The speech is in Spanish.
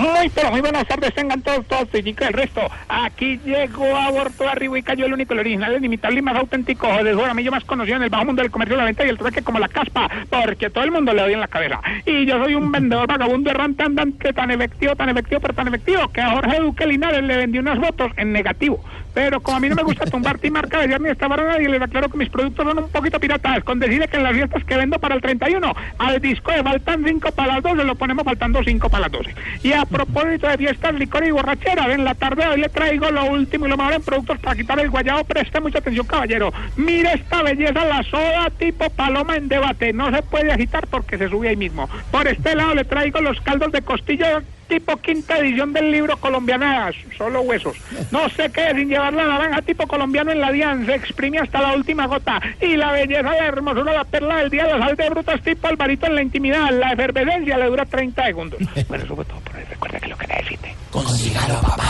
Muy, pero muy buenas tardes, tengan todos, todos, y el resto. Aquí llegó, abortó arriba y cayó el único, el original, el inimitable y más auténtico de yo más conocido en el bajo mundo del comercio, la venta y el trueque como la caspa, porque todo el mundo le odia en la cabeza. Y yo soy un vendedor vagabundo errante andante tan efectivo, tan efectivo, pero tan efectivo, que a Jorge Duque Linares le vendí unas votos en negativo. Pero como a mí no me gusta tumbar ti marca de ni estabar a nadie, les aclaro que mis productos son un poquito piratas, con decirle que en las fiestas que vendo para el 31, al disco de faltan 5 para las 12, lo ponemos faltando 5 para las 12. Y a propósito de fiestas, licor y borrachera, en la tarde hoy le traigo lo último y lo mejor en productos para quitar el guayabo. Preste mucha atención, caballero. Mire esta belleza, la soda tipo paloma en debate. No se puede agitar porque se sube ahí mismo. Por este lado le traigo los caldos de costilla tipo quinta edición del libro Colombianas, solo huesos. No sé qué, sin llevar la naranja tipo colombiano en la DIAN, se exprime hasta la última gota. Y la belleza, la hermosura, la perla del día, la sal de brutas tipo Alvarito en la intimidad, la efervescencia le dura 30 segundos. Bueno, eso fue todo por hoy. Recuerda que lo que necesite. Consígalo, papá.